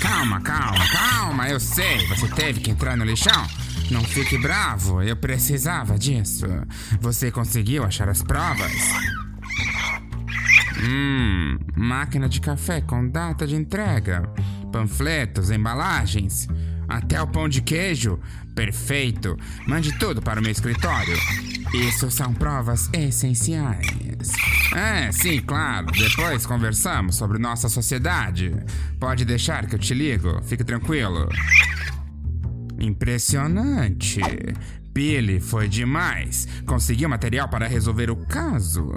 Calma, calma, calma, eu sei, você teve que entrar no lixão. Não fique bravo, eu precisava disso. Você conseguiu achar as provas? Hum, máquina de café com data de entrega, panfletos, embalagens, até o pão de queijo. Perfeito. Mande tudo para o meu escritório. Isso são provas essenciais. É, sim, claro. Depois conversamos sobre nossa sociedade. Pode deixar que eu te ligo. Fique tranquilo. Impressionante. Billy foi demais. Conseguiu material para resolver o caso.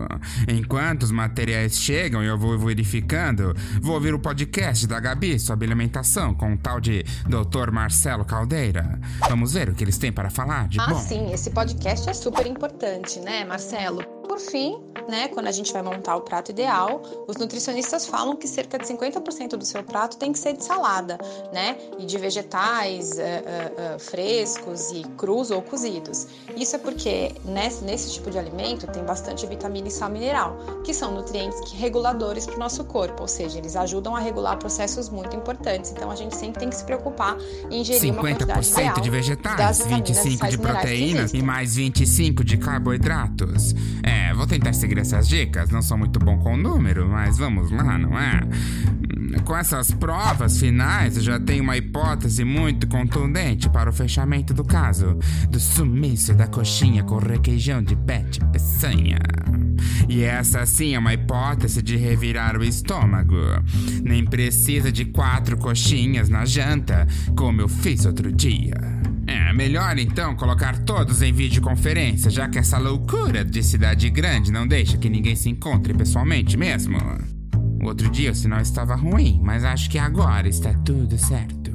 Enquanto os materiais chegam e eu vou verificando, vou ouvir o podcast da Gabi sobre alimentação com o tal de Dr. Marcelo Caldeira. Vamos ver o que eles têm para falar de ah, bom. Ah, sim, esse podcast é super importante, né, Marcelo? Por fim, né, quando a gente vai montar o prato ideal, os nutricionistas falam que cerca de 50% do seu prato tem que ser de salada, né, e de vegetais uh, uh, uh, frescos e crus ou cozidos. Isso é porque nesse, nesse tipo de alimento tem bastante vitamina e sal mineral, que são nutrientes reguladores para o nosso corpo, ou seja, eles ajudam a regular processos muito importantes. Então a gente sempre tem que se preocupar em ingerir 50% uma quantidade ideal de vegetais, 25 de proteínas e mais 25 de carboidratos. É, vou tentar seguir essas dicas. Não sou muito bom com o número, mas vamos lá, não é? Com essas provas finais, eu já tenho uma hipótese muito contundente para o fechamento do caso do sumiço da coxinha com requeijão de Beth Peçanha. E essa sim é uma hipótese de revirar o estômago. Nem precisa de quatro coxinhas na janta, como eu fiz outro dia. É melhor então colocar todos em videoconferência, já que essa loucura de cidade grande não deixa que ninguém se encontre pessoalmente mesmo. O outro dia o sinal estava ruim, mas acho que agora está tudo certo.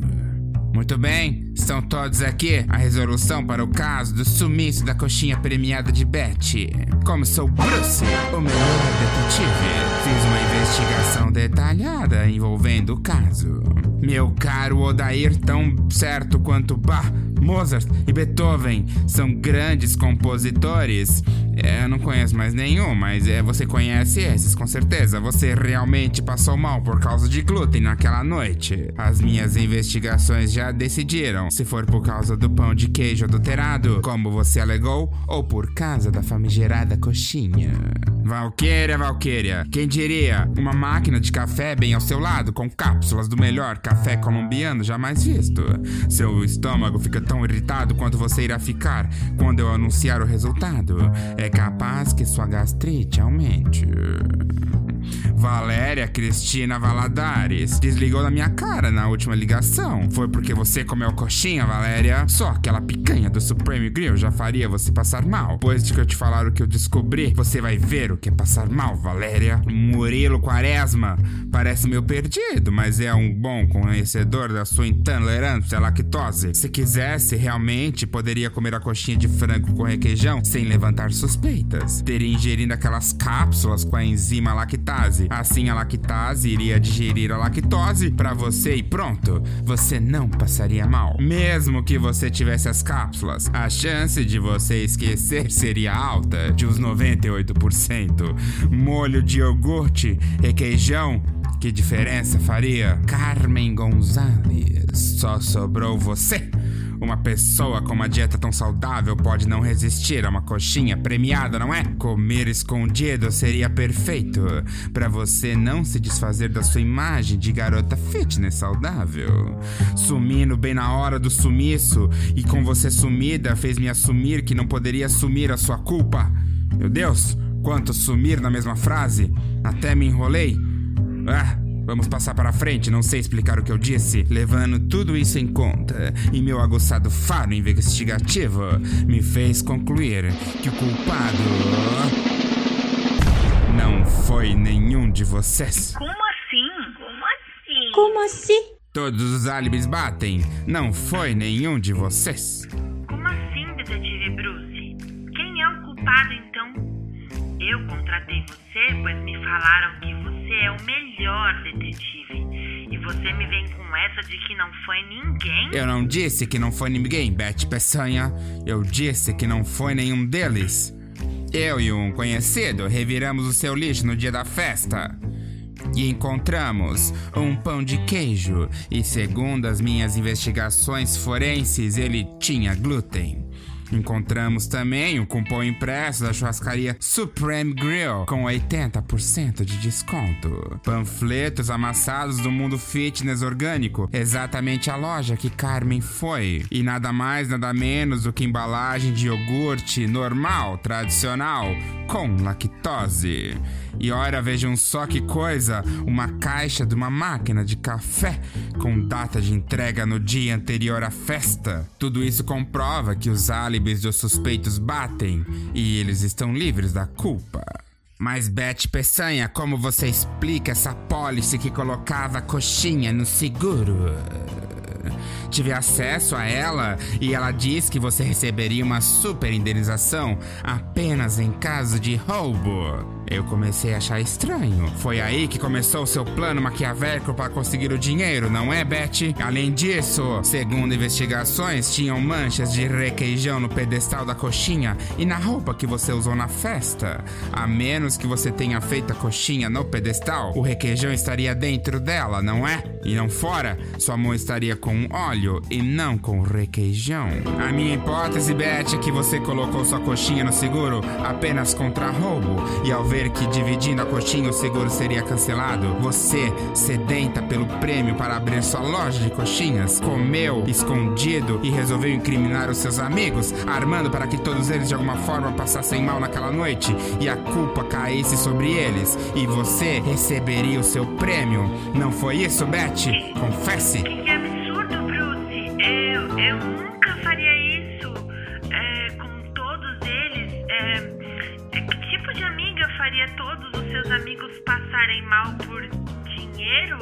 Muito bem, estão todos aqui. A resolução para o caso do sumiço da coxinha premiada de Betty. Como sou Bruce, o melhor detetive, fiz uma investigação detalhada envolvendo o caso. Meu caro Odair, tão certo quanto Bach, Mozart e Beethoven são grandes compositores. É, eu não conheço mais nenhum, mas é, você conhece esses, com certeza. Você realmente passou mal por causa de glúten naquela noite. As minhas investigações já decidiram se for por causa do pão de queijo adulterado, como você alegou, ou por causa da famigerada coxinha. Valquíria, Valquíria, quem diria? Uma máquina de café bem ao seu lado, com cápsulas do melhor café colombiano jamais visto. Seu estômago fica tão irritado quanto você irá ficar quando eu anunciar o resultado. É capaz que sua gastrite aumente. Valéria Cristina Valadares desligou da minha cara na última ligação. Foi porque você comeu coxinha, Valéria? Só aquela picanha do Supreme Grill já faria você passar mal. Depois de que eu te falar o que eu descobri, você vai ver o que é passar mal, Valéria. Murilo Quaresma parece meio perdido, mas é um bom conhecedor da sua intolerância à lactose. Se quisesse, realmente poderia comer a coxinha de frango com requeijão sem levantar suspeitas. Teria ingerido aquelas cápsulas com a enzima lactase Assim a lactase iria digerir a lactose para você e pronto, você não passaria mal. Mesmo que você tivesse as cápsulas, a chance de você esquecer seria alta, de uns 98%. Molho de iogurte, requeijão, que diferença faria? Carmen Gonzalez, só sobrou você. Uma pessoa com uma dieta tão saudável pode não resistir a uma coxinha premiada, não é? Comer escondido seria perfeito para você não se desfazer da sua imagem de garota fitness saudável. Sumindo bem na hora do sumiço e com você sumida fez-me assumir que não poderia assumir a sua culpa. Meu Deus, quanto sumir na mesma frase? Até me enrolei. Ah, Vamos passar para frente, não sei explicar o que eu disse. Levando tudo isso em conta, e meu aguçado faro investigativo me fez concluir que o culpado. não foi nenhum de vocês. Como assim? Como assim? Como assim? Todos os álibis batem. Não foi nenhum de vocês. Como assim, detetive Bruce? Quem é o culpado então? Eu contratei você, pois me falaram que você você é o melhor detetive. E você me vem com essa de que não foi ninguém? Eu não disse que não foi ninguém, Beth Peçanha. Eu disse que não foi nenhum deles. Eu e um conhecido reviramos o seu lixo no dia da festa. e encontramos um pão de queijo. E segundo as minhas investigações forenses, ele tinha glúten. Encontramos também o cupom impresso da churrascaria Supreme Grill com 80% de desconto. Panfletos amassados do mundo fitness orgânico, exatamente a loja que Carmen foi. E nada mais, nada menos do que embalagem de iogurte normal, tradicional, com lactose. E ora, vejam só que coisa: uma caixa de uma máquina de café com data de entrega no dia anterior à festa. Tudo isso comprova que os álibis dos suspeitos batem e eles estão livres da culpa. Mas Beth Peçanha, como você explica essa pólice que colocava a coxinha no seguro? Tive acesso a ela e ela diz que você receberia uma super indenização apenas em caso de roubo. Eu comecei a achar estranho. Foi aí que começou o seu plano maquiavélico para conseguir o dinheiro, não é, Betty? Além disso, segundo investigações, tinham manchas de requeijão no pedestal da coxinha e na roupa que você usou na festa. A menos que você tenha feito a coxinha no pedestal, o requeijão estaria dentro dela, não é? E não fora, sua mão estaria com óleo e não com requeijão. A minha hipótese, Betty, é que você colocou sua coxinha no seguro apenas contra roubo e ao ver ver que dividindo a coxinha o seguro seria cancelado, você, sedenta pelo prêmio para abrir sua loja de coxinhas, comeu escondido e resolveu incriminar os seus amigos, armando para que todos eles de alguma forma passassem mal naquela noite e a culpa caísse sobre eles e você receberia o seu prêmio. Não foi isso, Beth? Confesse. Que absurdo, Bruce. Eu, eu nunca faria isso é, com todos eles. É, faria todos os seus amigos passarem mal por dinheiro?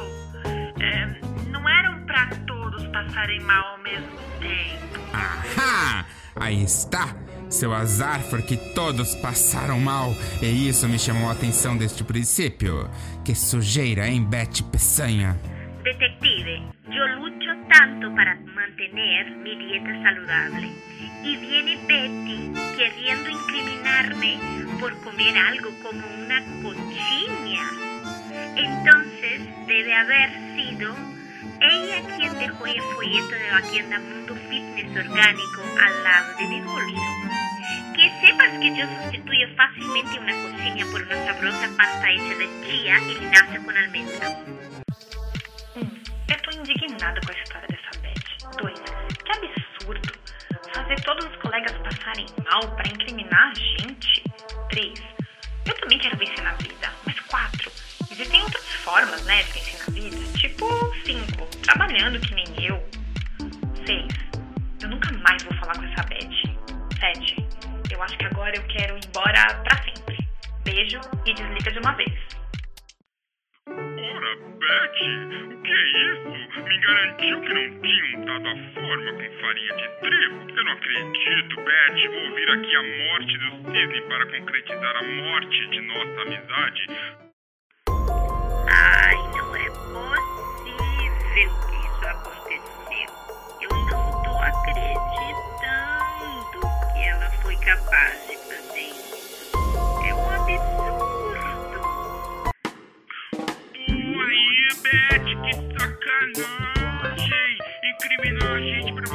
É, não eram para todos passarem mal ao mesmo tempo. Ahá! Aí está! Seu azar foi que todos passaram mal, e isso me chamou a atenção deste princípio. Que sujeira, hein, Betty Peçanha? Detective, eu luto tanto para manter minha dieta saudável. E viene Betty querendo incriminarme por comer algo como una cochina. Entonces debe haber sido ella quien dejó el folleto de la tienda Mundo Fitness Orgánico al lado de mi bolso. Que sepas que yo sustituyo fácilmente una cochina por una sabrosa pasta hecha de chía y linaza con almendras. Indignada com a história dessa Beth. Doida. Que absurdo. Fazer todos os colegas passarem mal para incriminar a gente. 3. Eu também quero vencer na vida. Mas 4. Existem outras formas, né, de vencer na vida. Tipo 5. Trabalhando que nem eu. 6. Eu nunca mais vou falar com essa Beth. 7. Eu acho que agora eu quero ir embora pra sempre. Beijo e desliga de uma vez. Beth, o que é isso? Me garantiu que não tinham dado a forma com farinha de trigo? Eu não acredito, Beth. Vou ouvir aqui a morte do cisne para concretizar a morte de nossa amizade.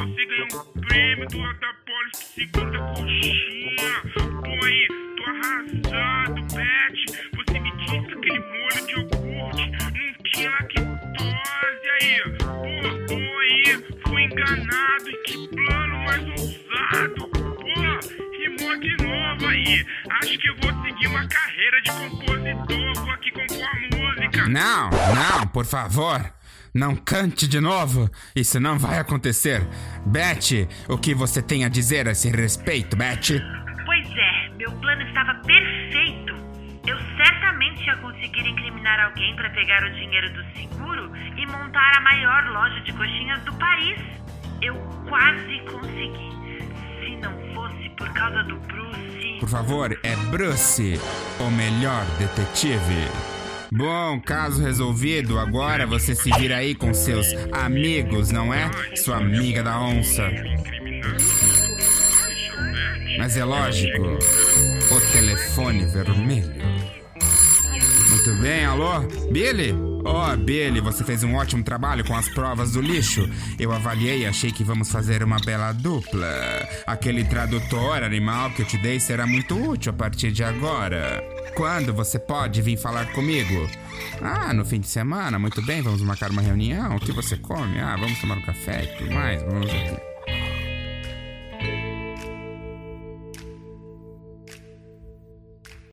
Você ganhar um prêmio do Atapolis que segura a coxinha. Pô, aí, tô arrasado, Beth. Você me disse que aquele molho de iogurte não tinha lactose aí. Pô, pô, aí, fui enganado. E que plano mais ousado. Pô, rimou de novo aí. Acho que eu vou seguir uma carreira de compositor. Vou aqui compor música. Não, não, por favor. Não cante de novo. Isso não vai acontecer. Beth, o que você tem a dizer a esse respeito, Beth? Pois é, meu plano estava perfeito. Eu certamente ia conseguir incriminar alguém para pegar o dinheiro do seguro e montar a maior loja de coxinhas do país. Eu quase consegui. Se não fosse por causa do Bruce. Por favor, é Bruce, o melhor detetive. Bom, caso resolvido, agora você se vira aí com seus amigos, não é? Sua amiga da onça. Mas é lógico, o telefone vermelho. Muito bem, alô? Billy? Oh, Billy, você fez um ótimo trabalho com as provas do lixo. Eu avaliei e achei que vamos fazer uma bela dupla. Aquele tradutor animal que eu te dei será muito útil a partir de agora. Quando você pode vir falar comigo? Ah, no fim de semana, muito bem, vamos marcar uma reunião. O que você come? Ah, vamos tomar um café e tudo mais. Vamos aqui.